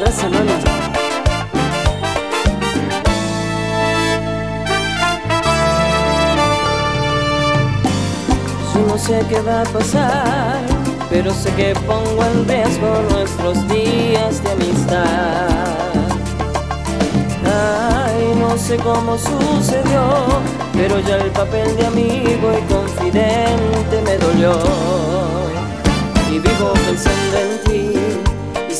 mami. Yo no sé qué va a pasar, pero sé que pongo en riesgo nuestros días de amistad. Ay, no sé cómo sucedió, pero ya el papel de amigo y confidente me dolió. Y vivo pensando en ti,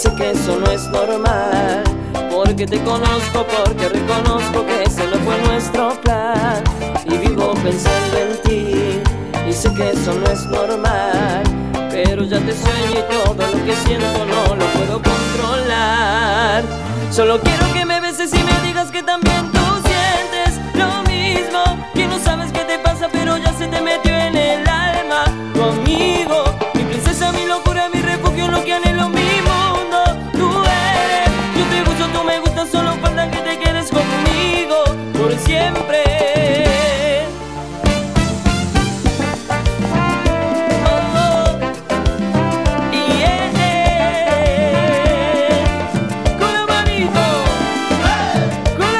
sé que eso no es normal. Porque te conozco, porque reconozco que ese no fue nuestro plan. Y vivo pensando en ti, y sé que eso no es normal. Pero ya te sueño y todo lo que siento no lo puedo controlar. Solo quiero que me beses y me digas que también tú sientes lo mismo. Que no sabes qué te pasa, pero ya se te metió en el alma. Tu amigo,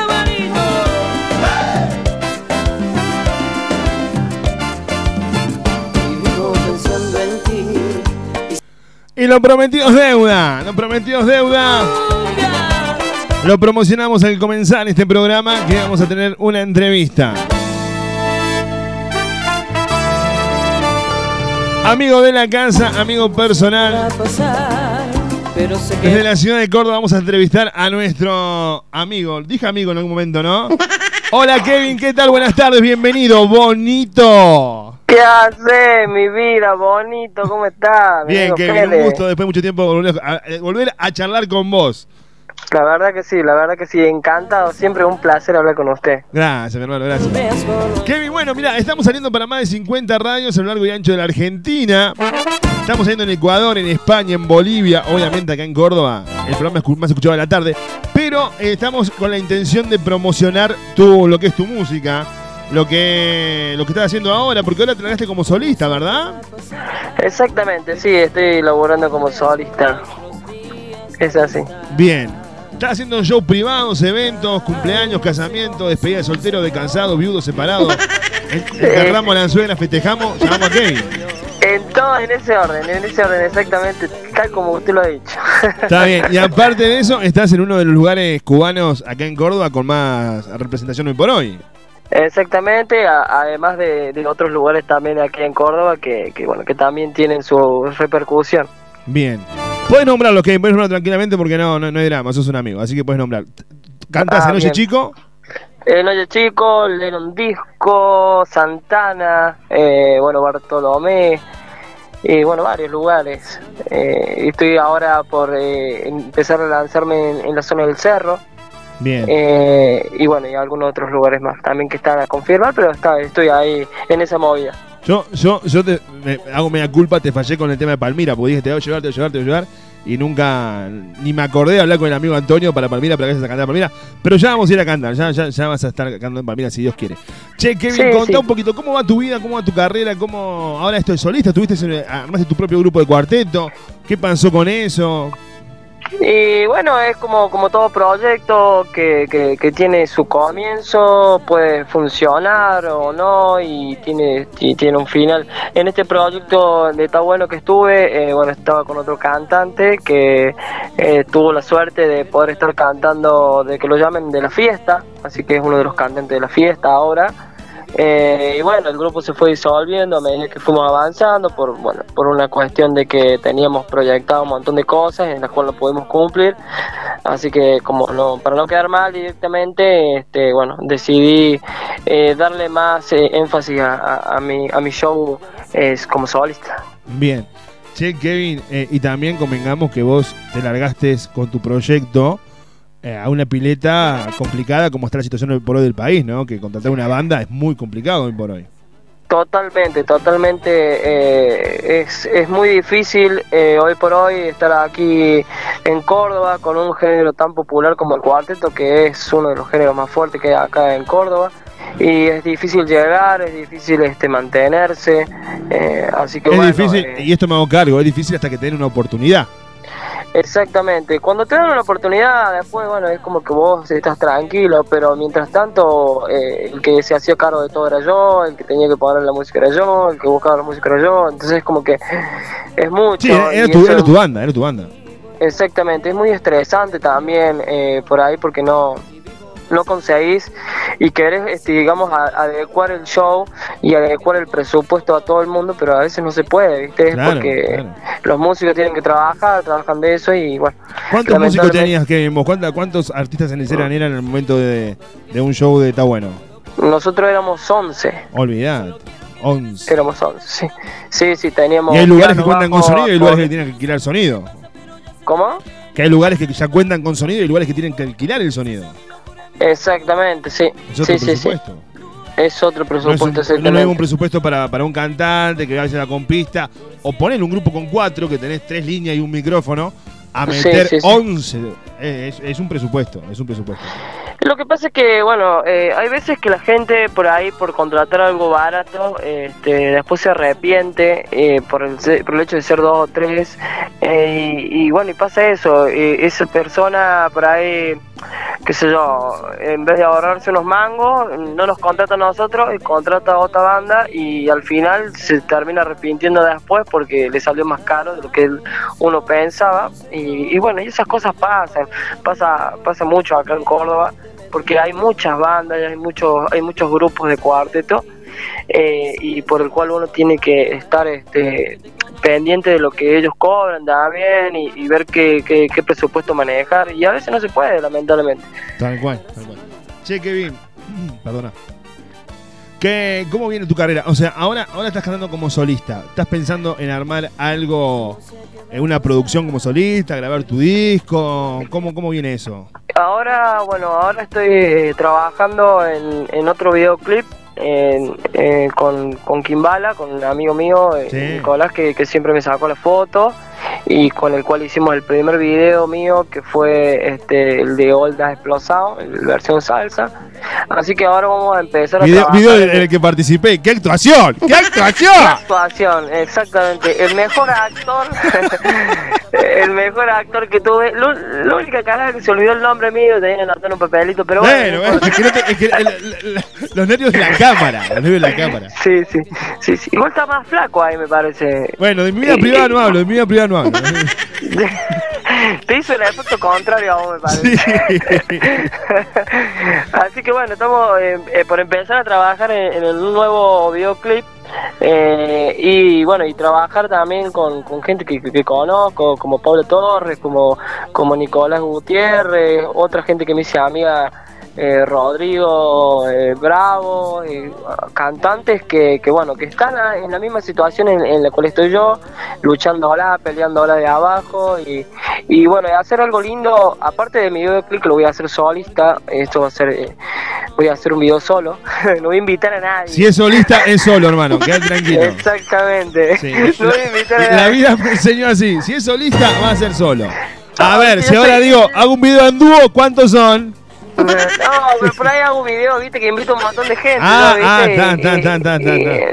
manito. Y vivo pensando en ti. Y lo prometido es deuda. Lo prometido es deuda. Lo promocionamos al comenzar este programa que vamos a tener una entrevista. Amigo de la casa, amigo personal. Desde la ciudad de Córdoba vamos a entrevistar a nuestro amigo. Dije amigo en algún momento, ¿no? Hola Kevin, ¿qué tal? Buenas tardes, bienvenido. Bonito. ¿Qué haces, mi vida? Bonito, ¿cómo estás? Bien, Kevin, un gusto después de mucho tiempo volver a, eh, volver a charlar con vos. La verdad que sí, la verdad que sí, encantado. Siempre un placer hablar con usted. Gracias, mi hermano, gracias. Kevin, bueno, mira, estamos saliendo para más de 50 radios a lo largo y ancho de la Argentina. Estamos saliendo en Ecuador, en España, en Bolivia, obviamente acá en Córdoba. El programa es más escuchado de la tarde. Pero eh, estamos con la intención de promocionar tu, lo que es tu música, lo que, lo que estás haciendo ahora, porque ahora te largaste como solista, ¿verdad? Exactamente, sí, estoy laborando como solista. Es así. Bien. Estás haciendo shows privados, eventos, cumpleaños, casamientos, despedida de soltero, de cansado, viudo, separado. En- Enterramos la anzuela, festejamos, llamamos a Kevin. En todo, en ese orden, en ese orden, exactamente, tal como usted lo ha dicho. Está bien. Y aparte de eso, estás en uno de los lugares cubanos acá en Córdoba con más representación hoy por hoy. Exactamente, a- además de, de otros lugares también aquí en Córdoba que, que, bueno, que también tienen su repercusión. Bien. Puedes nombrarlo, Kevin, puedes nombrarlo tranquilamente porque no, no, no hay drama, sos un amigo, así que puedes nombrar. ¿Cantas Ah, en Oye. Chico? El Oye Chico, Lennon Disco, Santana, eh, bueno, Bartolomé, y bueno, varios lugares. Eh, estoy ahora por eh, empezar a lanzarme en, en la zona del cerro. Bien. eh, y bueno, y algunos otros lugares más también que están a confirmar, pero está, estoy ahí en esa movida. Yo, yo, yo te me- hago media culpa, te fallé con el tema de Palmira, porque dije te voy a llevar, te voy a llevar, te voy a llevar. Y nunca, ni me acordé de hablar con el amigo Antonio para Palmira, para que vayas a cantar Palmira. Pero ya vamos a ir a cantar, ya, ya, ya vas a estar cantando en Palmira si Dios quiere. Che, Kevin, Sí, contá sí. un poquito, ¿cómo va tu vida? ¿Cómo va tu carrera? ¿Cómo ahora esto de solista? ¿Tuviste, armaste tu propio grupo de cuarteto? ¿Qué pasó con eso? Y bueno, es como, como todo proyecto que, que, que tiene su comienzo, puede funcionar o no y tiene, y tiene un final. En este proyecto de tan bueno que estuve, eh, bueno, estaba con otro cantante que eh, tuvo la suerte de poder estar cantando, de que lo llamen de la fiesta, así que es uno de los cantantes de la fiesta ahora. Eh, y bueno, el grupo se fue disolviendo a medida que fuimos avanzando por, bueno, por una cuestión de que teníamos proyectado un montón de cosas en las cuales no pudimos cumplir. Así que como no, para no quedar mal directamente, este, bueno, decidí eh, darle más eh, énfasis a, a- a mi, a mi show eh, como solista. Bien. Che, Kevin, eh, y también convengamos que vos te largaste con tu proyecto eh, a una pileta complicada como está la situación hoy por hoy del país, ¿no? Que contratar una banda es muy complicado hoy por hoy. Totalmente, totalmente. eh, es, es muy difícil eh, hoy por hoy estar aquí en Córdoba con un género tan popular como el cuarteto, que es uno de los géneros más fuertes que hay acá en Córdoba. Y es difícil llegar, es difícil este mantenerse. eh, así que es bueno, difícil, eh, y esto me hago cargo, es difícil hasta que te den una oportunidad. Exactamente. Cuando te dan una oportunidad, después, bueno, es como que vos estás tranquilo, pero mientras tanto, eh, el que se hacía cargo de todo era yo, el que tenía que poner la música era yo, el que buscaba la música era yo, entonces es como que es mucho. Sí, era, tu, era tu banda, era tu banda. Exactamente, es muy estresante también eh, por ahí porque no, no conseguís y querés, este, digamos, adecuar el show y adecuar el presupuesto a todo el mundo, pero a veces no se puede, ¿viste? porque los músicos tienen que trabajar, trabajan de eso y bueno. ¿Cuántos músicos tenías, que ¿Cuántos artistas en el eran en el momento de, un show de Está Bueno? Nosotros éramos 11. Olvidad. 11. Éramos 11, sí. Sí, sí, teníamos. Y hay lugares que cuentan con sonido y hay lugares que tienen que alquilar sonido. ¿Cómo? Que hay lugares que ya cuentan con sonido y lugares que tienen que alquilar el sonido. Exactamente, sí. Es otro presupuesto. Es otro presupuesto, no es, un, presupuesto para, un cantante que vaya a la compista o poner un grupo con cuatro que tenés tres líneas y un micrófono a meter 11. Es, un presupuesto, es un presupuesto. Lo que pasa es que, bueno, eh, hay veces que la gente por ahí, por contratar algo barato, este, después se arrepiente eh, por, el, por el hecho de ser dos o tres. Eh, y, bueno, y pasa eso. esa persona por ahí, qué sé yo, en vez de ahorrarse unos mangos, no nos contrata a nosotros y contrata a otra banda y al final se termina arrepintiendo después porque le salió más caro de lo que uno pensaba. Y, y bueno, y esas cosas pasan. Pasa, pasa mucho acá en Córdoba porque hay muchas bandas, hay muchos, hay muchos grupos de cuarteto eh, y por el cual uno tiene que estar este, pendiente de lo que ellos cobran también y, y ver qué, qué, presupuesto manejar y a veces no se puede, lamentablemente. Tal cual, tal cual. Che, Kevin, perdona. ¿Qué, ¿Cómo viene tu carrera? O sea, ahora, ahora estás cantando como solista. ¿Estás pensando en armar algo, en una producción como solista, grabar tu disco? ¿Cómo, cómo viene eso? Ahora, bueno, ahora estoy eh, trabajando en, en otro videoclip eh, con, con Kimbala, con un amigo mío, eh, Nicolás, que, que, siempre me sacó la foto y con el cual hicimos el primer video mío que fue este el de Olda Explosado, en versión salsa. Así que ahora vamos a empezar a video, video en el que participé. ¡Qué actuación! ¡Qué actuación! ¡Qué actuación! Exactamente. El mejor actor el mejor actor que tuve. La única cara que se olvidó el nombre mío, tenía que anotar un papelito, pero bueno. bueno es que, es que los nervios de la cámara, los nervios de la cámara. Sí, sí, sí, sí. Igual está más flaco ahí, me parece. Bueno, de mi vida privada no hablo, de mi vida privada no Te hizo el efecto contrario a vos, me parece. Sí. Así que bueno, estamos eh, eh, por empezar a trabajar en, en el nuevo videoclip eh, y bueno, y trabajar también con, con gente que, que, conozco, como Pablo Torres, como, como Nicolás Gutiérrez, otra gente que me hice amiga eh, Rodrigo eh, Bravo, eh, cantantes que, que, bueno, que están en la misma situación en, la cual estoy yo, luchando ahora, peleando ahora de abajo y, y bueno, hacer algo lindo, aparte de mi videoclip lo voy a hacer solista, esto va a ser, voy a hacer un video solo, no voy a invitar a nadie. Si es solista, es solo, hermano, quédate tranquilo. Exactamente. No voy a invitar a nadie. La vida me enseñó así, si es solista, va a ser solo. A ver, si ahora digo, hago un video en dúo, ¿cuántos son? No, pero por ahí hago un video, viste, que invito a un montón de gente. Ah, ¿no, ah, tan, tan, tan,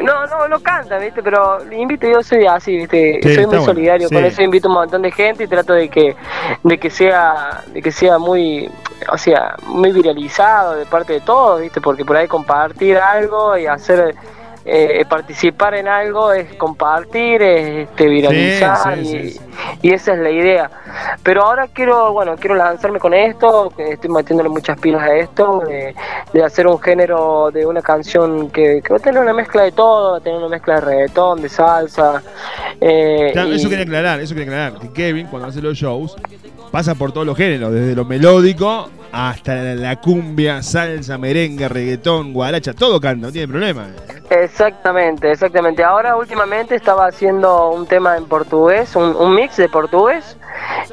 No, no, no canta, viste, pero invito, yo soy así, viste, soy muy solidario, con eso invito a un montón de gente y trato de que, de que sea, de que sea muy, o sea, muy viralizado de parte de todos, viste, porque por ahí compartir algo y hacer eh, participar en algo es compartir, es este, viralizar y, esa es la idea. Pero ahora quiero, bueno, quiero lanzarme con esto, que estoy metiéndole muchas pilas a esto, de, hacer un género de una canción que, va a tener una mezcla de todo, va a tener una mezcla de reggaetón, de salsa. Eh, eso quería aclarar, eso quería aclarar, que Kevin cuando hace los shows pasa por todos los géneros, desde lo melódico hasta la cumbia, salsa, merengue, reggaetón, guaracha, todo canta, no tiene problema. Exactamente, exactamente. Ahora últimamente estaba haciendo un tema en portugués, un, mix de portugués,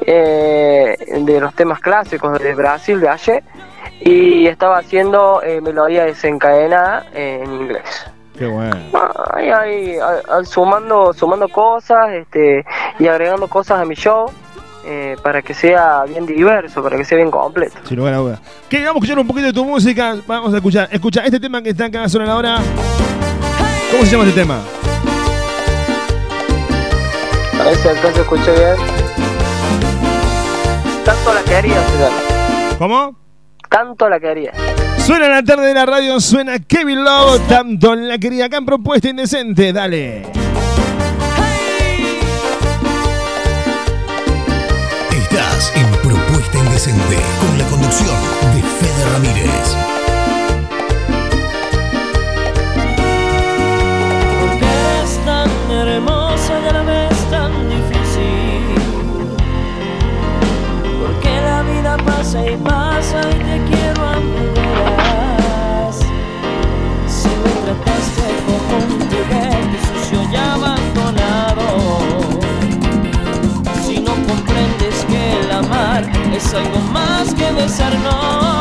eh, de los temas clásicos de Brasil, de Aye, y estaba haciendo eh, melodía desencadenada en inglés. Qué bueno. Ahí, ahí, sumando, sumando cosas este, y agregando cosas a mi show. Eh, para que sea bien diverso, para que sea bien completo. Sin lugar a dudas. Que vamos a escuchar un poquito de tu música. Vamos a escuchar. Escucha este tema que está acá sonando ahora. ¿Cómo se llama este tema? A ver si se escucha bien. Tanto la quería, ¿Cómo? Tanto la quería. Suena la tarde de la radio, suena Kevin Love, tanto la quería acá en Propuesta Indecente, dale. En Propuesta Indecente con la conducción de Fede Ramírez. Porque eres tan hermosa y a la vez tan difícil. Porque la vida pasa y pasa y algo más que besarnos.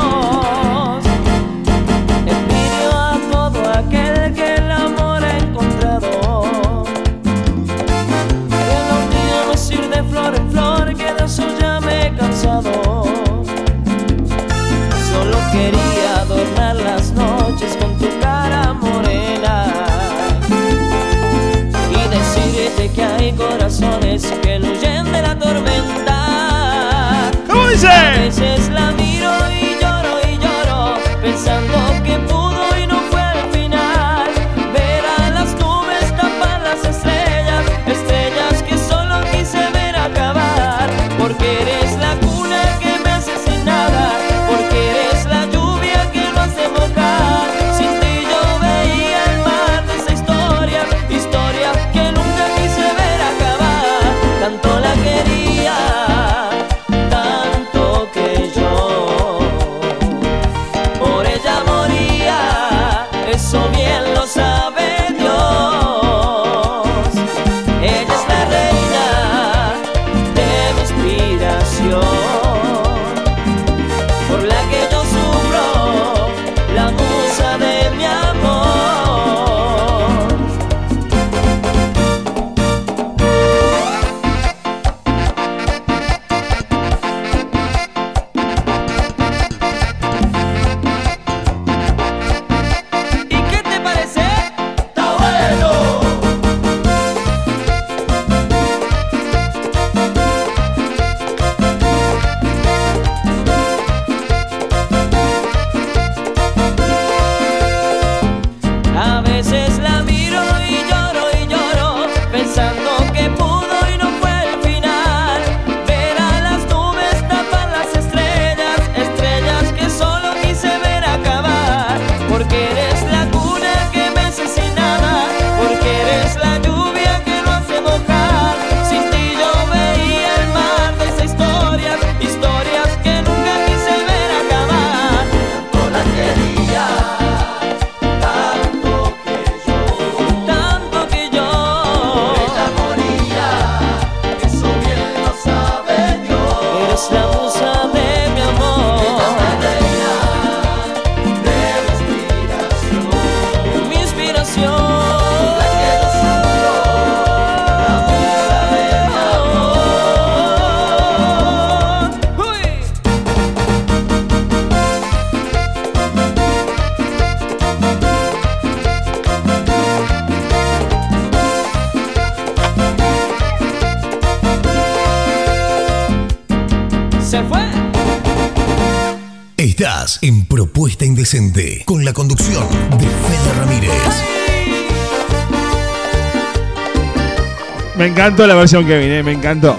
Me encantó la versión Kevin, eh, me encantó.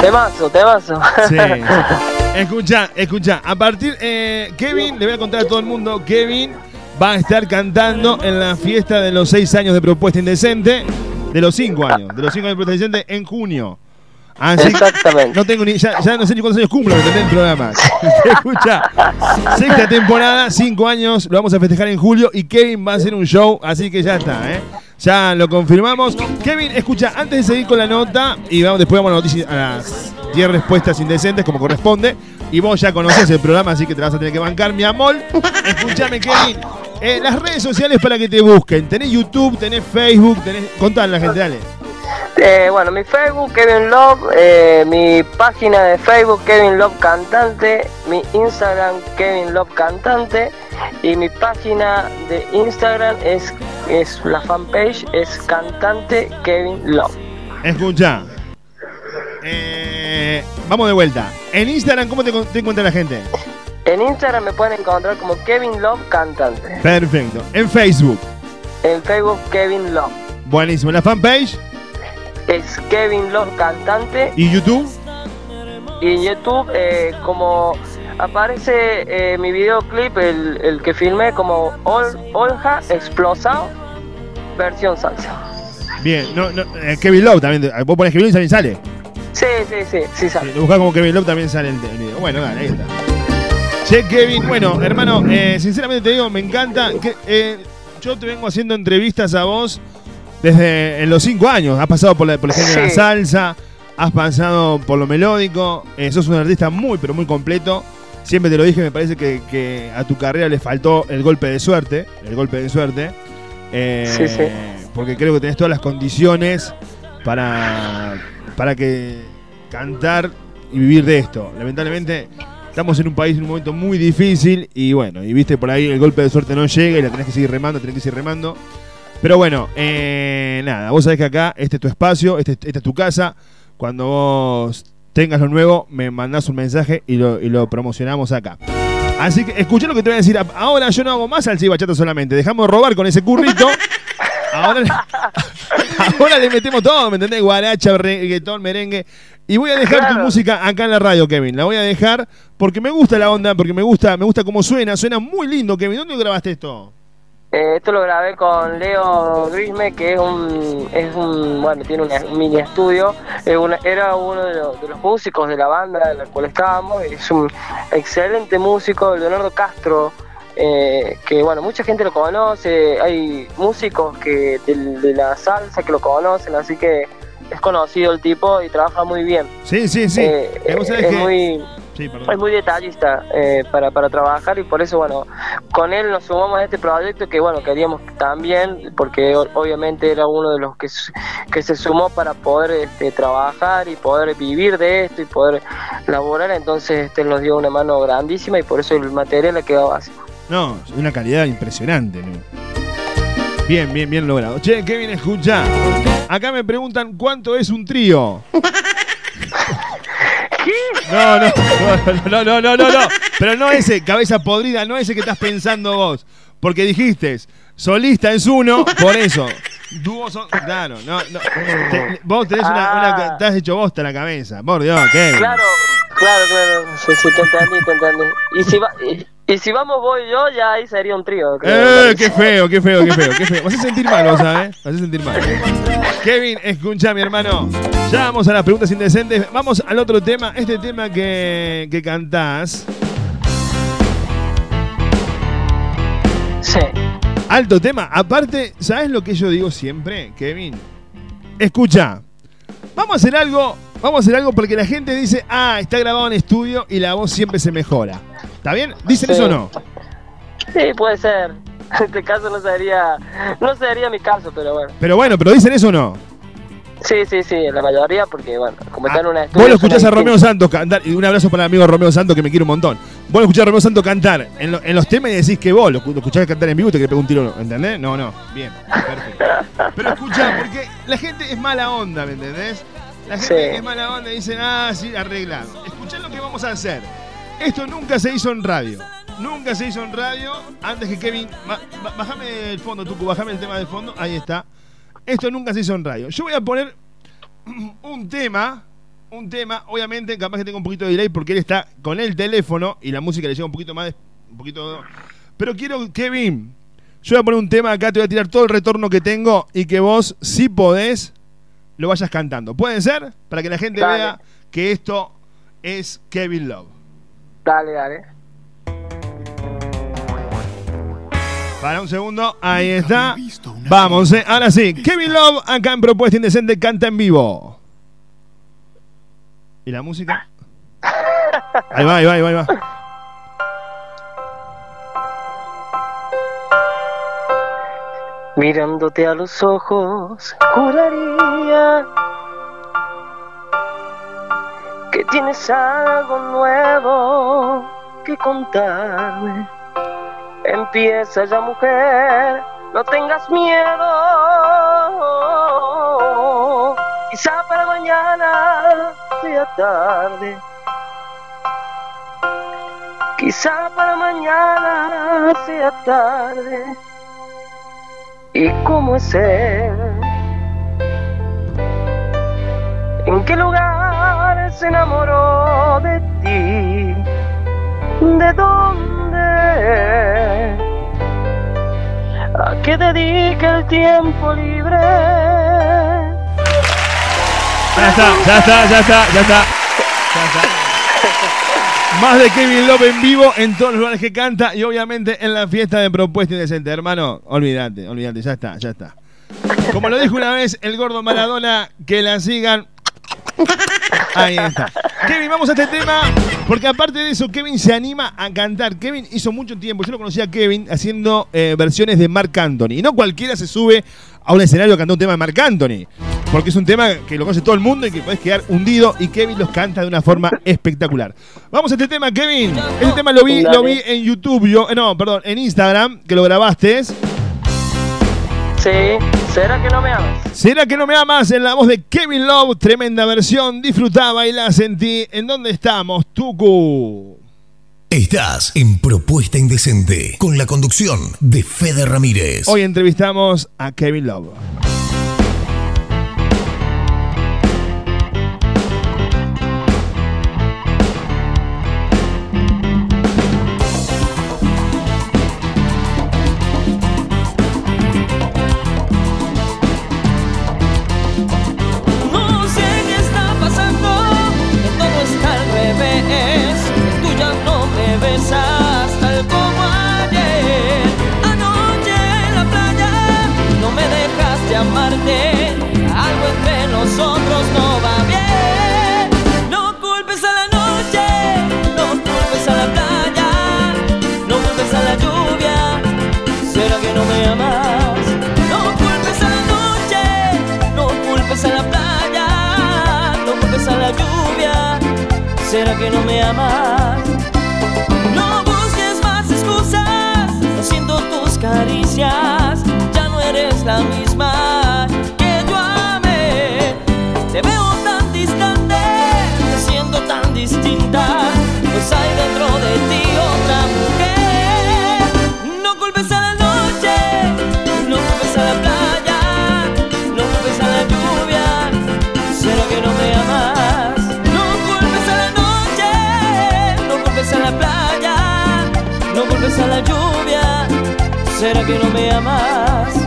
Temazo, temazo. Sí. escucha, escucha. A partir, eh, Kevin, le voy a contar a todo el mundo, Kevin va a estar cantando en la fiesta de los seis años de Propuesta Indecente, de los cinco años, de los cinco años de Propuesta Indecente en junio. Así que Exactamente. No tengo ni, ya, ya no sé ni cuántos años cumplo, ¿me entendés? El programa. Escucha, sexta temporada, cinco años, lo vamos a festejar en julio y Kevin va a hacer un show, así que ya está, ¿eh? Ya lo confirmamos. Kevin, escucha, antes de seguir con la nota, y vamos, después vamos a, la noticia- a las 10 respuestas indecentes, como corresponde, y vos ya conoces el programa, así que te vas a tener que bancar, mi amor. Escúchame, Kevin. eh, las redes sociales para que te busquen. Tenés YouTube, tenés Facebook, tenés. Contale a la gente, dale. Eh, bueno, mi Facebook, Kevin Love, eh, mi página de Facebook, Kevin Love Cantante, mi Instagram, Kevin Love Cantante, y mi página de Instagram es, es la fanpage, es Cantante Kevin Love. Escucha. Eh, vamos de vuelta. En Instagram, ¿cómo te, te encuentra la gente? En Instagram me pueden encontrar como Kevin Love Cantante. Perfecto. En Facebook. En Facebook Kevin Love. Buenísimo. ¿La fanpage? Es Kevin Love Cantante. ¿Y YouTube? Y en YouTube eh, como aparece eh, mi videoclip, el, el que filmé como Ol, Olja Explosado, versión salsa. Bien, no, no, eh, Kevin Love también. Vos pones Kevin Love y también sale. Sí, sí, sí, sí sale. Si lo buscás como Kevin Love también sale el, el video. Bueno, dale, ahí está. Che, Kevin, bueno, hermano, eh, sinceramente te digo, me encanta. Que, eh, yo te vengo haciendo entrevistas a vos desde en los cinco años. Has pasado por, la, por el género de la salsa, has pasado por lo melódico. eh, sos un artista muy, pero muy completo. Siempre te lo dije, me parece que, que a tu carrera le faltó el golpe de suerte. El golpe de suerte. Eh, Sí, sí. Porque creo que tenés todas las condiciones para, para que cantar y vivir de esto. Lamentablemente estamos en un país en un momento muy difícil y bueno, y viste por ahí el golpe de suerte no llega y la tenés que seguir remando, tenés que seguir remando. Pero bueno, eh, nada, vos sabés que acá este es tu espacio, este, esta es tu casa. Cuando vos tengas lo nuevo, me mandás un mensaje y lo, y lo promocionamos acá. Así que escuché lo que te voy a decir. Ahora yo no hago más y bachata solamente. Dejamos de robar con ese currito. Ahora, le- ahora le metemos todo, ¿me entendés? Guaracha, reggaetón, merengue. Y voy a dejar tu música acá en la radio, Kevin. La voy a dejar porque me gusta la onda, porque me gusta, me gusta cómo suena. Suena muy lindo, Kevin. ¿Dónde grabaste esto? Eh, esto lo grabé con Leo Grisme, que es un, es un bueno, tiene una- un mini estudio. Una- era uno de los, de los músicos de la banda en la cual estábamos. Es un excelente músico, Leonardo Castro, eh, que bueno, mucha gente lo conoce. Hay músicos que de, de la salsa que lo conocen, así que es conocido el tipo y trabaja muy bien. Sí, sí, sí. Eh, Eh, es que- muy Sí, es muy detallista eh, para, para trabajar y por eso, bueno, con él nos sumamos a este proyecto que, bueno, queríamos también, porque obviamente era uno de los que, que se sumó para poder este, trabajar y poder vivir de esto y poder laborar, entonces este, él nos dio una mano grandísima y por eso el material ha quedado así. No, es una calidad impresionante. ¿no? Bien, bien, bien logrado. Che, Kevin, escucha. Acá me preguntan cuánto es un trío. No, no, no, no, no, no, no. Pero no ese, cabeza podrida, no ese que estás pensando vos. Porque dijiste, solista es uno, por eso. Dúos son. Claro, no, no. Te- vos tenés una, una- Ah. Te has hecho bosta en la cabeza. Por Dios, Kevin. Claro, claro, claro, sí, sí, te entendí, te entendí. Y si, va, y, y si vamos voy yo, ya ahí sería un trío. creo. Eh, qué feo, qué feo, qué feo, qué feo. Vas a sentir mal, vos sabés. Vas a sentir mal. Kevin, escucha, mi hermano. Ya vamos a las preguntas indecentes. Vamos al otro tema. Este tema que, que cantás. Sí. Alto tema. Aparte, ¿sabes lo que yo digo siempre, Kevin? Escucha. Vamos a hacer algo. Vamos a hacer algo porque la gente dice, ah, está grabado en estudio y la voz siempre se mejora. ¿Está bien? ¿Dicen Sí. eso o no? Sí, puede ser. En este caso no sería, no sería mi caso, pero bueno. Pero bueno, pero ¿dicen eso o no? Sí, sí, sí, la mayoría, porque bueno, como están en una Ah, Vos lo escuchás a Romeo. Santos cantar, y un abrazo para el amigo Romeo Santos que me quiere un montón. Vos lo escuchás a Romeo Santos cantar en, lo- en los temas y decís que vos lo, lo escuchás cantar en vivo y te querés pegar un tiro, ¿entendés? No, no, bien, perfecto. Pero escuchá, porque la gente es mala onda, ¿me entendés? La gente Sí. es mala onda y dicen, ah, sí, arreglado. Escuchá lo que vamos a hacer. Esto nunca se hizo en radio. Nunca se hizo en radio. Antes que Kevin. bajame el fondo, Tucu, bajame el tema de fondo. Ahí está. Esto nunca se hizo en radio. Yo voy a poner un tema, un tema, obviamente capaz que tenga un poquito de delay porque él está con el teléfono y la música le llega un poquito más, un poquito, pero quiero Kevin, yo voy a poner un tema acá, te voy a tirar todo el retorno que tengo y que vos, si podés, lo vayas cantando. ¿Puede ser? Para que la gente Dale. vea que esto es Kevin Love. Dale, dale. Para un segundo, ahí está. Vamos, eh. ahora sí. Kevin Love acá en Propuesta Indecente canta en vivo. ¿Y la música? Ahí va, ahí va, ahí va, ahí va. Mirándote a los ojos, juraría tienes algo nuevo que contarme. Empieza ya, mujer, no tengas miedo. Quizá para mañana sea tarde. Quizá para mañana sea tarde. ¿Y cómo es él? ¿En qué lugar se enamoró de ti? ¿De dónde? ¿A qué dedica el tiempo libre? Ya está, ya está, ya está, ya está. Ya está. Más de Kevin Love en vivo en todos los lugares que canta y obviamente en la fiesta de Propuesta Indecente. Hermano, olvídate, olvídate, ya está, ya está. Como lo dijo una vez el gordo Maradona, que la sigan. Ahí está. Kevin, vamos a este tema, porque aparte de eso, Kevin se anima a cantar. Kevin hizo mucho tiempo, yo lo conocía a Kevin haciendo eh, versiones de Marc Anthony. Y no cualquiera se sube a un escenario a cantar un tema de Marc Anthony. Porque es un tema que lo conoce todo el mundo y que puedes quedar hundido. Y Kevin los canta de una forma espectacular. Vamos a este tema, Kevin. Este tema lo vi, lo vi en YouTube, yo, eh, no, perdón, en Instagram, que lo grabaste. Sí, ¿será que no me amas? ¿Será que no me amas? En la voz de Kevin Love, tremenda versión. Disfrutaba y la sentí. ¿En dónde estamos, Tucu? Estás en Propuesta Indecente con la conducción de Fede Ramírez. Hoy entrevistamos a Kevin Love. Que no me amas? No busques más excusas, no siento tus caricias, ¿Será que no me amas?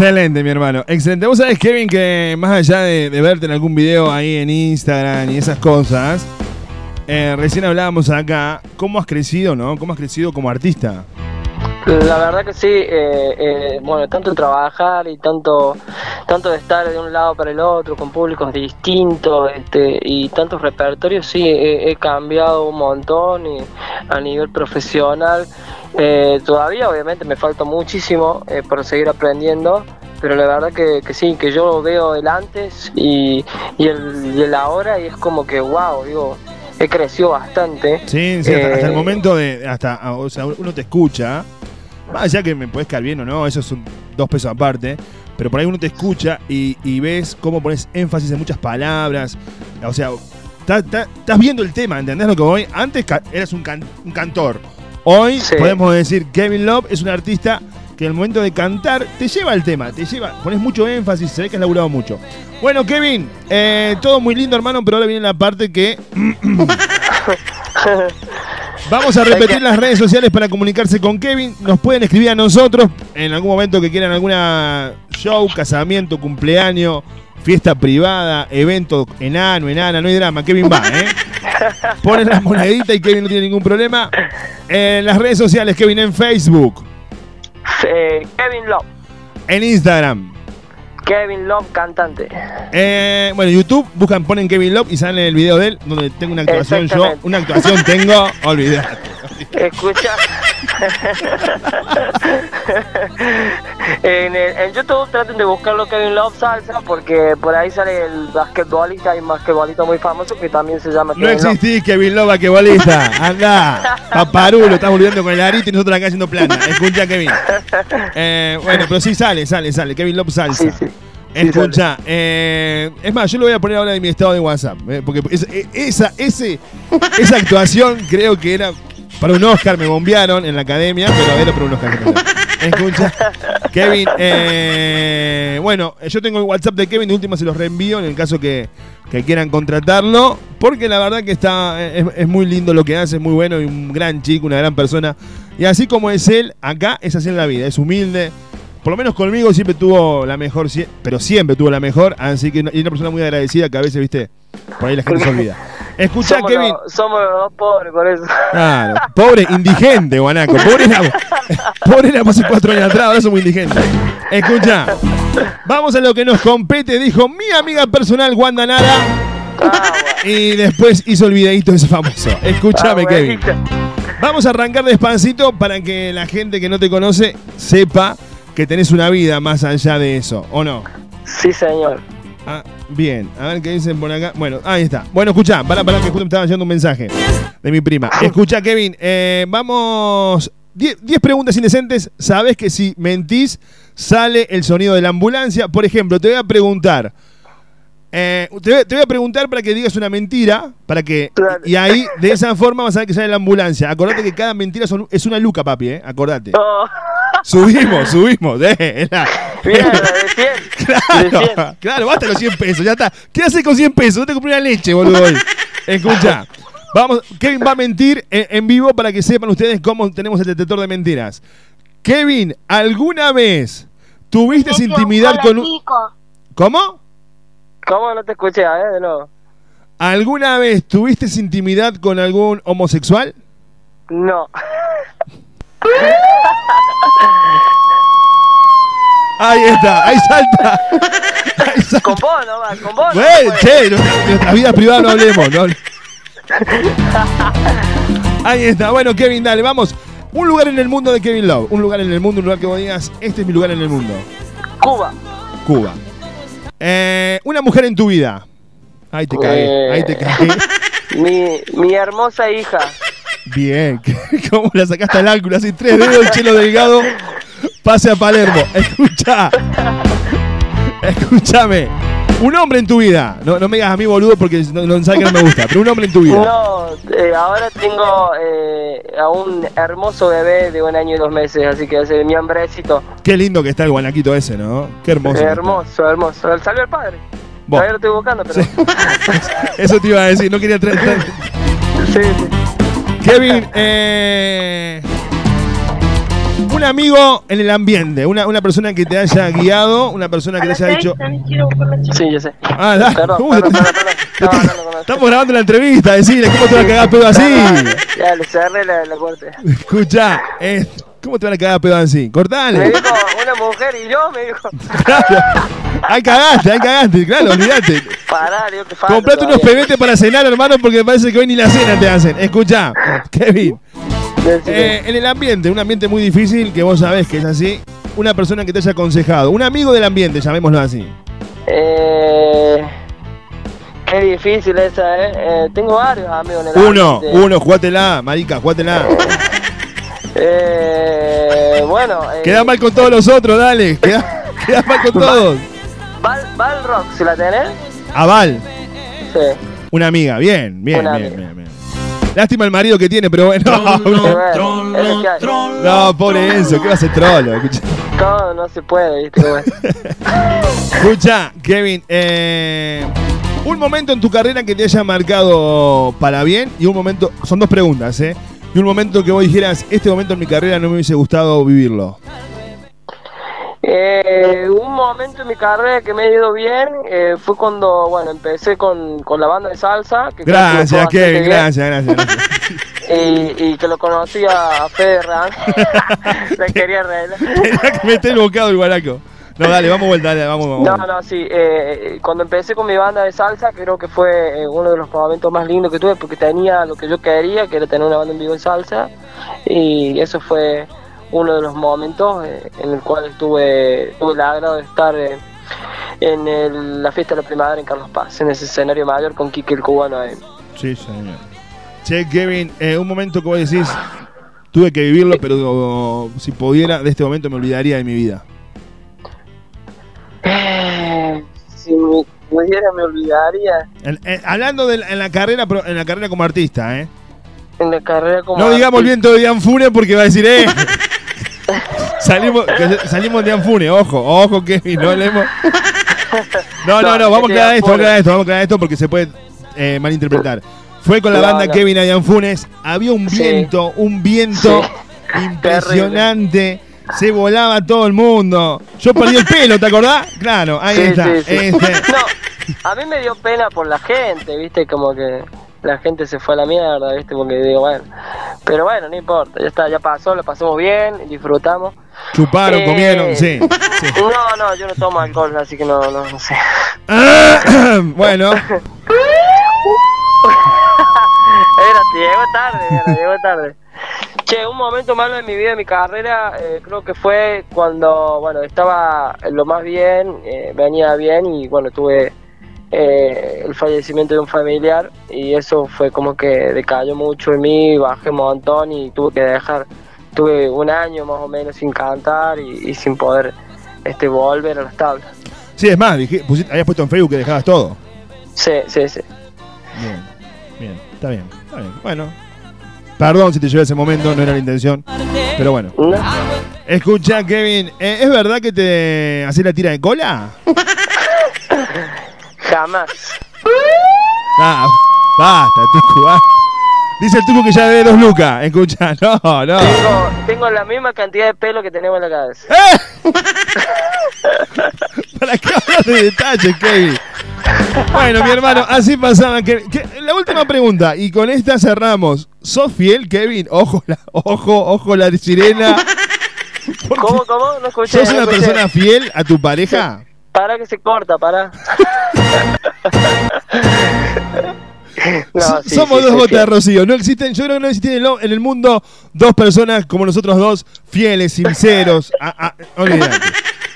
Excelente, mi hermano. Excelente. Vos sabés, Kevin, que más allá de, verte en algún video ahí en Instagram y esas cosas, eh, recién hablábamos acá, ¿cómo has crecido, no? ¿Cómo has crecido como artista? La verdad que sí, eh, eh, bueno, tanto trabajar y tanto, tanto de estar de un lado para el otro con públicos distintos este, y tantos repertorios, sí, he, he cambiado un montón y a nivel profesional. Eh, todavía obviamente me falta muchísimo eh, por seguir aprendiendo, pero la verdad que, que sí, que yo veo el antes y, y, el, y el ahora y es como que wow, digo, he crecido bastante. Sí, sí, hasta, hasta el Eh, momento de. hasta O sea, uno te escucha. Más allá que me puedes caer bien o no, eso son dos pesos aparte. Pero por ahí uno te escucha y, y ves cómo pones énfasis en muchas palabras. O sea, estás viendo el tema, ¿entendés lo que voy? Antes eras un, can- un cantor. Hoy Sí. podemos decir Kevin Love es un artista que en el momento de cantar te lleva al tema, te lleva, pones mucho énfasis, se ve que has laburado mucho. Bueno, Kevin, eh, todo muy lindo, hermano, pero ahora viene la parte que Vamos a repetir las redes sociales para comunicarse con Kevin. Nos pueden escribir a nosotros en algún momento que quieran alguna show, casamiento, cumpleaños, fiesta privada, evento enano, enana, no hay drama. Kevin va, ¿eh? Ponen la monedita y Kevin no tiene ningún problema. En las redes sociales, Kevin en Facebook, eh, Kevin Love. en Instagram. Kevin Love, cantante. Eh, bueno, YouTube, buscan, ponen Kevin Love y sale el video de él, donde tengo una actuación yo. Una actuación tengo, olvidate. Escucha. en, el- en YouTube traten de buscarlo Kevin Love Salsa porque por ahí sale el basquetbolista y basquetbolista muy famoso que también se llama No Kevin Love. existís, Kevin Love, vaquebolista. Anda. Paparulo, estás volviendo con el arito y nosotros acá haciendo plana. Escucha, Kevin. Eh, bueno, pero sí sale, sale, sale. Kevin Love salsa. Sí, sí. Escucha, eh, es más, yo lo voy a poner ahora en mi estado de WhatsApp. eh, porque es- esa, ese, esa actuación creo que era para un Oscar, me bombearon en la academia, pero era para un Oscar. Escucha, Kevin, eh, bueno, yo tengo el WhatsApp de Kevin, de última se los reenvío en el caso que, quieran contratarlo, porque la verdad que está es, muy lindo lo que hace, es muy bueno y un gran chico, una gran persona. Y así como es él, acá es así en la vida, es humilde. Por lo menos conmigo siempre tuvo la mejor, pero siempre tuvo la mejor, así que y una persona muy agradecida que a veces, viste, por ahí la gente se olvida. Escuchá, Somos, Kevin. los, somos los dos pobres, por eso. Claro, pobre, indigente, guanaco. Pobre éramos, pobre éramos hace cuatro años atrás, ahora somos indigentes. Escucha, vamos a lo que nos compete, dijo mi amiga personal Wanda Nara. Ah, Y después hizo el videíto ese famoso. Escúchame, Ah, Kevin. Vamos a arrancar despacito para que la gente que no te conoce sepa que tenés una vida más allá de eso, ¿o no? Sí, señor. Ah, bien, a ver qué dicen por acá. Bueno, ahí está. Bueno, escuchá, para, para que justo me estaba llegando un mensaje de mi prima. Escucha, Kevin, eh, vamos. 10 preguntas indecentes. Sabes que si mentís, sale el sonido de la ambulancia. Por ejemplo, te voy a preguntar. eh, te, voy, te voy a preguntar para que digas una mentira. Para que. Claro. Y ahí, de esa forma, vas a ver que sale la ambulancia. Acordate que cada mentira son- es una luca, papi, ¿eh? Acordate. Oh, Subimos, subimos. eh, es la- 100. De 100. Claro, claro, basta los 100 pesos, ya está. ¿Qué haces con 100 pesos? No te compré una leche, boludo. hoy. Escucha, vamos, Kevin va a mentir en, en vivo para que sepan ustedes cómo tenemos el detector de mentiras. Kevin, ¿alguna vez tuviste intimidad con un... ¿Cómo? ¿Cómo no te escuché? A ver, de nuevo. ¿Alguna vez tuviste intimidad con algún homosexual? No. Ahí está, ahí salta. Ahí salta. Con vos nomás, con vos. Bueno, no che, nuestra vida privada no hablemos. no Ahí está. Bueno, Kevin, dale, vamos. Un lugar en el mundo de Kevin Love. Un lugar en el mundo, un lugar que vos digas, este es mi lugar en el mundo. Cuba. Cuba. Eh, una mujer en tu vida. Ahí te caí, Eh. ahí te caí. Mi, mi hermosa hija. Bien. ¿Cómo la sacaste al ángulo? Así tres dedos, el chelo delgado. Pase a Palermo. Escucha. Escúchame. Un hombre en tu vida. No, no me digas a mí, boludo, porque no, no sabes que no me gusta. Pero un hombre en tu vida. No, eh, ahora tengo eh, a un hermoso bebé de un año y dos meses, así que es mi hombrecito. Qué lindo que está el guanaquito ese, ¿no? Qué hermoso. hermoso, hermoso. Salió el padre. Vos. Todavía lo estoy buscando, pero. Sí. Eso te iba a decir, no quería traer. traer- Sí, sí. Kevin, eh, un amigo en el ambiente, una, una persona que te haya guiado, una persona que te haya dicho. Sí, yo sé. Ah, da, Perdón, ¿cómo perdón, te- perdón, perdón. Estaba hablando con Estamos grabando la entrevista, decirle, ¿cómo te van a cagar pedo así? Ya, le cerré la, la puerta. Escucha, eh, ¿cómo te van a cagar pedo así? Me Cortale. dijo una mujer y yo me dijo, Claro. Ahí cagaste, ahí cagaste, claro, olvídate. pará, digo que falta. Comprate unos pebetes para cenar, hermano, porque me parece que hoy ni la cena te hacen. Escucha, Kevin. Eh, en el ambiente, un ambiente muy difícil que vos sabés que es así. Una persona que te haya aconsejado, un amigo del ambiente, llamémoslo así. Eh, Qué difícil esa, ¿eh? eh tengo varios amigos en el Uno, uno, jugátela, marica, jugátela. Eh, bueno. Eh, queda mal con todos los otros, dale. Queda, queda mal con todos. Val, Val Rock, si la tenés. A Val. Sí. Una amiga, bien, bien, bien, bien, bien. Lástima el marido que tiene, pero bueno. no, pobre Enzo, ¿qué va a ser trolo? No, no se puede, ¿viste? Escucha, Kevin, eh, un momento en tu carrera que te haya marcado para bien y un momento, son dos preguntas, ¿eh? Y un momento que vos dijeras, este momento en mi carrera no me hubiese gustado vivirlo. Eh, un momento en mi carrera que me ha ido bien eh, fue cuando, bueno, empecé con, con la banda de salsa. Que gracias, Kevin, gracias, gracias, Y, y, que lo conocía a Fede Ram. Me quería reír. que me esté el bocado el guaraco. No, dale, vamos a vuelta, dale, vamos, vamos. No, no, sí. Eh, cuando empecé con mi banda de salsa, creo que fue eh, uno de los momentos más lindos que tuve porque tenía lo que yo quería, que era tener una banda en vivo de salsa. Y eso fue uno de los momentos eh, en el cual tuve, tuve el agrado de estar eh, en la fiesta de la primavera en Carlos Paz, en ese escenario mayor con Kike el cubano. Sí, señor. Che, Kevin, eh, un momento que vos decís, tuve que vivirlo, pero si pudiera, de este momento me olvidaría de mi vida. si me pudiera, me olvidaría. hablando de en la carrera, en la carrera como artista, ¿eh? En la carrera como No digamos el viento de Dian Fune porque va a decir, eh. Salimos, salimos de Anfune, ojo, ojo Kevin, no leemos. No, no, no, vamos a quedar esto, vamos a quedar esto, vamos a quedar esto porque se puede eh, malinterpretar. Fue con la banda Kevin a Funes, había un viento, un viento impresionante. Se volaba todo el mundo. Yo perdí el pelo, ¿te acordás? Claro, ahí está. Este. No, a mí me dio pena por la gente, ¿viste? Como que la gente se fue a la mierda, ¿viste? Porque digo, bueno. Pero bueno, no importa, ya está, ya pasó, lo pasamos bien, disfrutamos. Chuparon, comieron, sí, No, no, yo no tomo alcohol, así que no, no, no sé. bueno. Era, llegó tarde, llegó tarde. Che, un momento malo en mi vida, en mi carrera, eh, creo que fue cuando, bueno, estaba lo más bien, eh, venía bien y, bueno, tuve eh, el fallecimiento de un familiar y eso fue como que decayó mucho en mí, bajé un montón y tuve que dejar, tuve un año más o menos sin cantar y, sin poder este volver a las tablas. Sí, es más, habías puesto en Facebook que dejabas todo. Sí, sí, sí. Bien, bien, está bien, está bien. Bueno, perdón si te llevé ese momento, no era la intención, pero bueno. Escucha, Kevin, ¿eh, ¿es verdad que te haces la tira de cola? Jamás. Ah, basta, Tucu, Dice el Tucu que ya debe dos lucas. Escucha, no, no. Tengo, la misma cantidad de pelo que tenemos en la cabeza. ¡Eh! ¿Para qué hablas de detalles, Kevin? Bueno, mi hermano, así pasaba. Que, la última pregunta, y con esta cerramos. ¿Sos fiel, Kevin? Ojo, la, ojo, ojo, la sirena. ¿Cómo, cómo? No escuché. ¿Sos una persona fiel a tu pareja? Para que se corta, para. Somos dos gotas de rocío. No existen, yo creo que no existen en el mundo dos personas como nosotros dos, fieles, sinceros.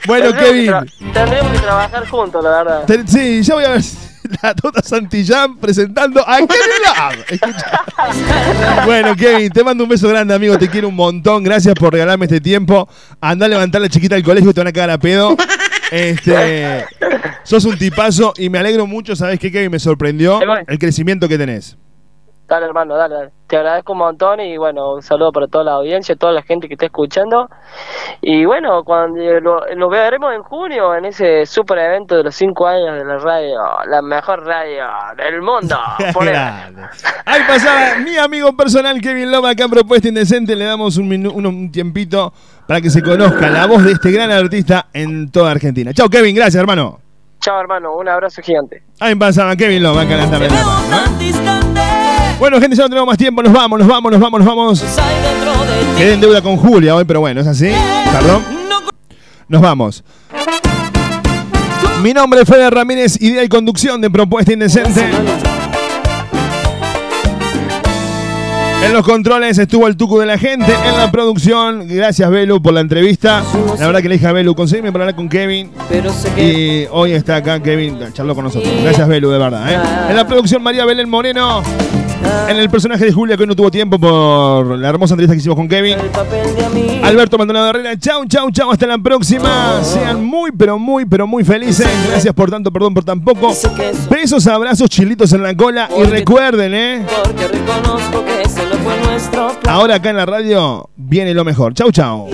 Bueno, Kevin. Tendremos que trabajar juntos, la verdad. sí, ya voy a ver la Tota Santillán presentando a Kevin Love. bueno, Kevin, te mando un beso grande, amigo. Te quiero un montón. Gracias por regalarme este tiempo. Anda a levantar la chiquita del colegio y te van a cagar a pedo. Este, sos un tipazo y me alegro mucho, ¿sabes qué, Kevin? Me sorprendió el crecimiento que tenés. Dale, hermano, dale, dale. Te agradezco un montón y bueno, un saludo para toda la audiencia, toda la gente que está escuchando. Y bueno, cuando lo, veremos en junio en ese super evento de los cinco años de la radio, la mejor radio del mundo. Ahí pasaba mi amigo personal Kevin Loma, acá en Propuesta Indecente. Le damos un, un tiempito para que se conozca la voz de este gran artista en toda Argentina. Chao, Kevin, gracias, hermano. Chao, hermano, un abrazo gigante. Ahí pasaba Kevin Loma, acá en la tarde. Bueno, gente, ya no tenemos más tiempo. Nos vamos, nos vamos, nos vamos, nos vamos. Quedé en deuda con Julia hoy, pero bueno, es así. Perdón. Nos vamos. Mi nombre es Fede Ramírez, idea y conducción de Propuesta Indecente. En los controles estuvo el tuco de la gente. En la producción, gracias Belu por la entrevista. La verdad que le dije a Belu, conseguime para hablar con Kevin. Y hoy está acá Kevin, charló con nosotros. Gracias Belu, de verdad. ¿eh? En la producción, María Belén Moreno. En el personaje de Julia, que hoy no tuvo tiempo por la hermosa entrevista que hicimos con Kevin. Alberto Maldonado Herrera, chau, chau, chau, hasta la próxima. Sean muy, pero muy, pero muy felices. Gracias por tanto, perdón por tan poco. Besos, abrazos, chilitos en la cola. Y recuerden, ¿eh? Ahora acá en la radio viene lo mejor. Chau, chau.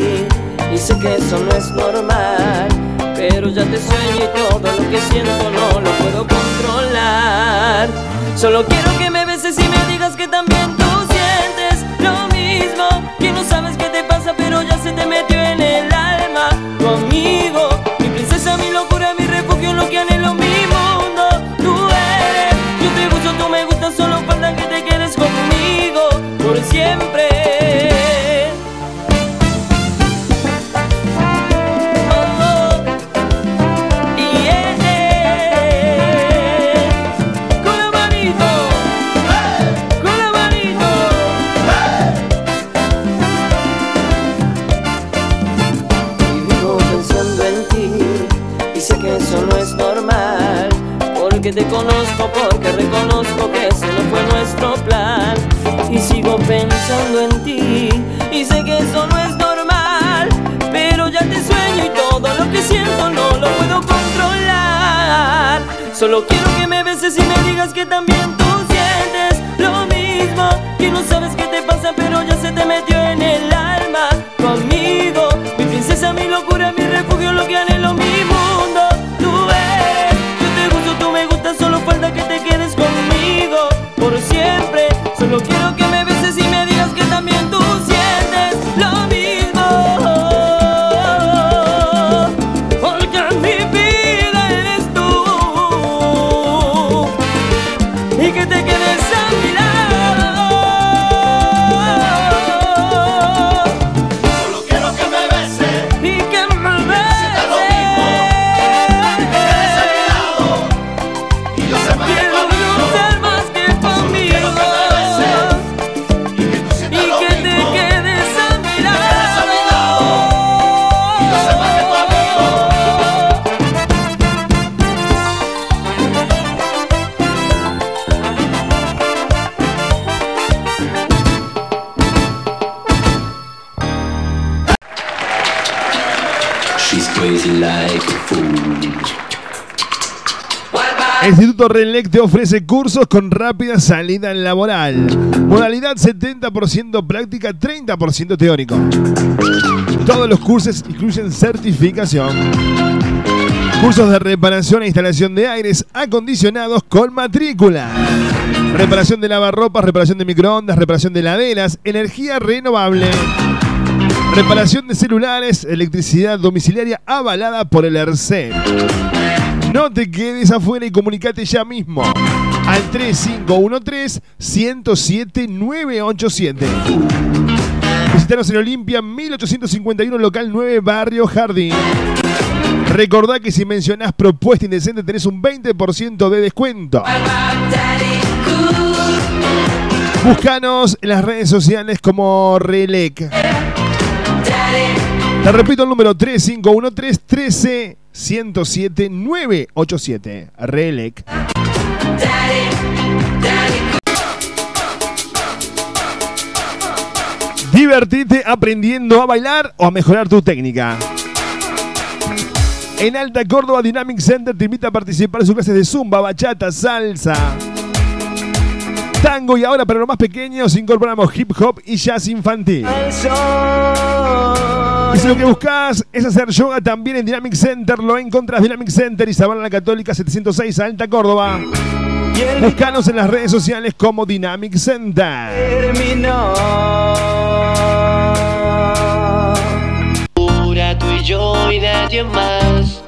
Y sé que eso no es normal, pero ya te sueño y todo lo que siento no lo puedo controlar. Solo quiero que me beses y me digas que también tú sientes lo mismo. Que no sabes qué te pasa, pero ya se te metió pensando en ti. Y sé que eso no es normal pero ya te sueño y todo lo que siento no lo puedo controlar. Solo quiero que me beses y me digas que también tú Instituto te ofrece cursos con rápida salida laboral. Modalidad 70% práctica, 30% teórico. Todos los cursos incluyen certificación. Cursos de reparación e instalación de aires acondicionados con matrícula. Reparación de lavarropas, reparación de microondas, reparación de laderas, energía renovable. Reparación de celulares, electricidad domiciliaria avalada por el ERCEP. No te quedes afuera y comunicate ya mismo al 3513-107-987. Visítanos en Olimpia 1851, local 9, Barrio Jardín. Recordá que si mencionás propuesta indecente tenés un 20% de descuento. Búscanos en las redes sociales como Relec. Te repito el número 3513 13 107 987. Relec. Divertite aprendiendo a bailar o a mejorar tu técnica. En Alta Córdoba Dynamic Center te invita a participar en sus clases de zumba, bachata, salsa, tango y ahora para los más pequeños incorporamos hip hop y jazz infantil. Si lo que buscas es hacer yoga también en Dynamic Center, lo encontrás Dynamic Center y Sabana la Católica 706 Alta Córdoba. Búscanos en las redes sociales como Dynamic Center. terminó. Más.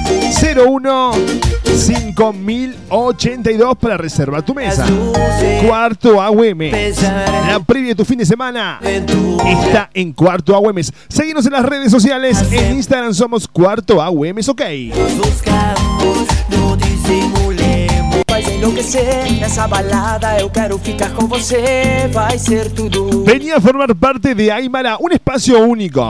01 5082 para reservar tu mesa. Cuarto AUM. La previa de tu fin de semana está en Cuarto AUM. Seguimos en las redes sociales. En Instagram somos Cuarto AUM. Ok. Venía a formar parte de Aymara, un espacio único.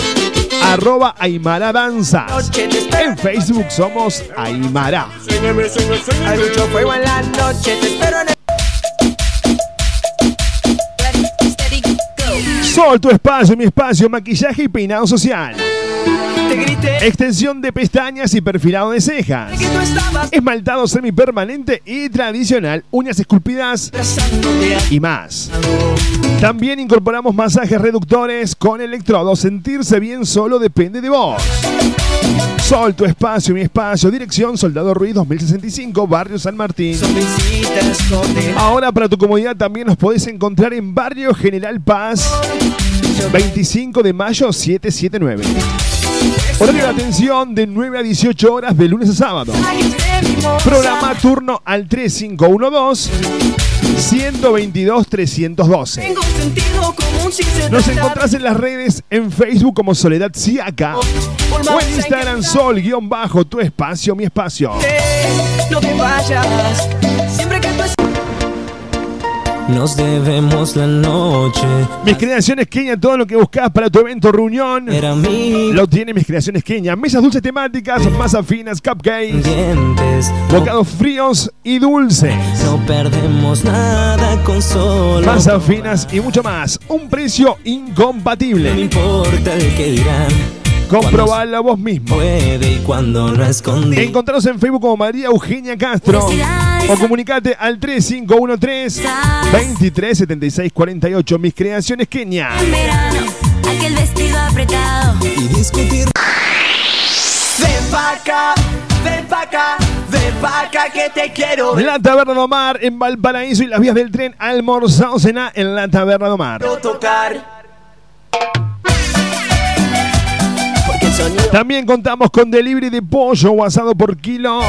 arroba Aymara Danzas. En Facebook somos Aymara. Hay mucho fuego en la noche. Te espero en el. Sol, tu espacio, mi espacio, maquillaje y peinado social. Extensión de pestañas y perfilado de cejas. Esmaltado semipermanente y tradicional, uñas esculpidas y más. También incorporamos masajes reductores con electrodos. Sentirse bien solo depende de vos. Sol, tu espacio, mi espacio. Dirección Soldado Ruiz 2065, Barrio San Martín. Ahora para tu comodidad también nos podés encontrar en Barrio General Paz 25 de mayo 779. Horario de atención de 9 a 18 horas de lunes a sábado. Programa turno al 3512 122 312. Tengo un sentido común sin ser Nos encontrás en las redes en Facebook como Soledad Siaca o en Instagram Sol guion bajo tu espacio, mi espacio. No te vayas. Nos debemos la noche. Mis creaciones Kenia, todo lo que buscas para tu evento reunión. Era Lo tiene mis creaciones Kenia. Mesas dulces temáticas, masas finas, cupcakes, dientes. bocados fríos y dulces. No perdemos nada con solo. Masas finas y mucho más. Un precio No incompatible. importa el que dirán. Comprobalo vos mismo. Puede y cuando no escondí. Encontraros en Facebook como María Eugenia Castro o comunicate al 3513 237648. Mis creaciones Kenia. En verano, aquel vestido apretado. Y discutir. Ven pa' acá, ven pa' acá, ven pa' acá que te quiero. La Taberna de Omar en Valparaíso y las vías del tren Almorzado Cena en la Taberna de Omar. tocar. Sonido También contamos con delivery de pollo o asado por kilo.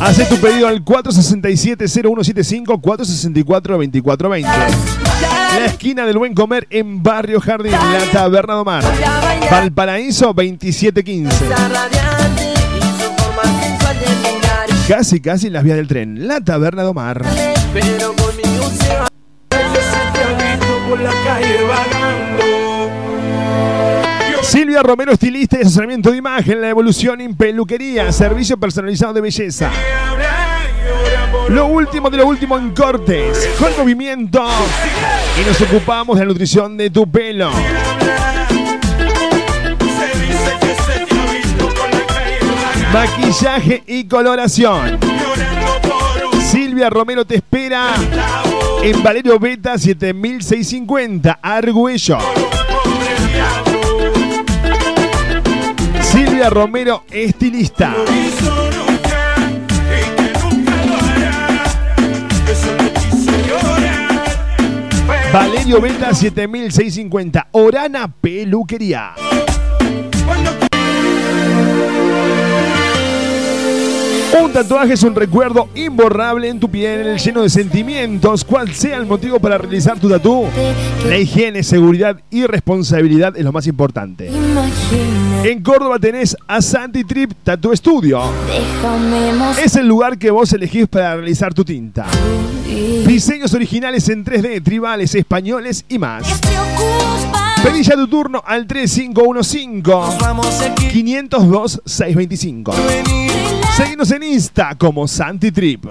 Hace tu pedido al 467-0175 464-2420. La esquina del buen comer en Barrio Jardín, la Taberna de Omar. Valparaíso 2715. está radiante y su forma sensual de mirar. Casi, casi en las vías del tren, la Taberna de Omar. Pero Silvia Romero, estilista y asesoramiento de imagen, la evolución en peluquería, servicio personalizado de belleza. Lo último de lo último en cortes, con movimiento. Y nos ocupamos de la nutrición de tu pelo. Maquillaje y coloración. Silvia Romero te espera en Valerio Beta 7650, Argüello. Silvia Romero, estilista. Valerio Beta 7650, Orana Peluquería. Un tatuaje es un recuerdo imborrable en tu piel, lleno de sentimientos. Cual sea el motivo para realizar tu tatu, la higiene, seguridad y responsabilidad es lo más importante. En Córdoba tenés a Santi Trip Tattoo Studio. Es el lugar que vos elegís para realizar tu tinta. Diseños originales en 3D, tribales, españoles y más. Pedí ya tu turno al 3515 Vamos aquí 502 625. Seguinos en Insta como Santi Trip.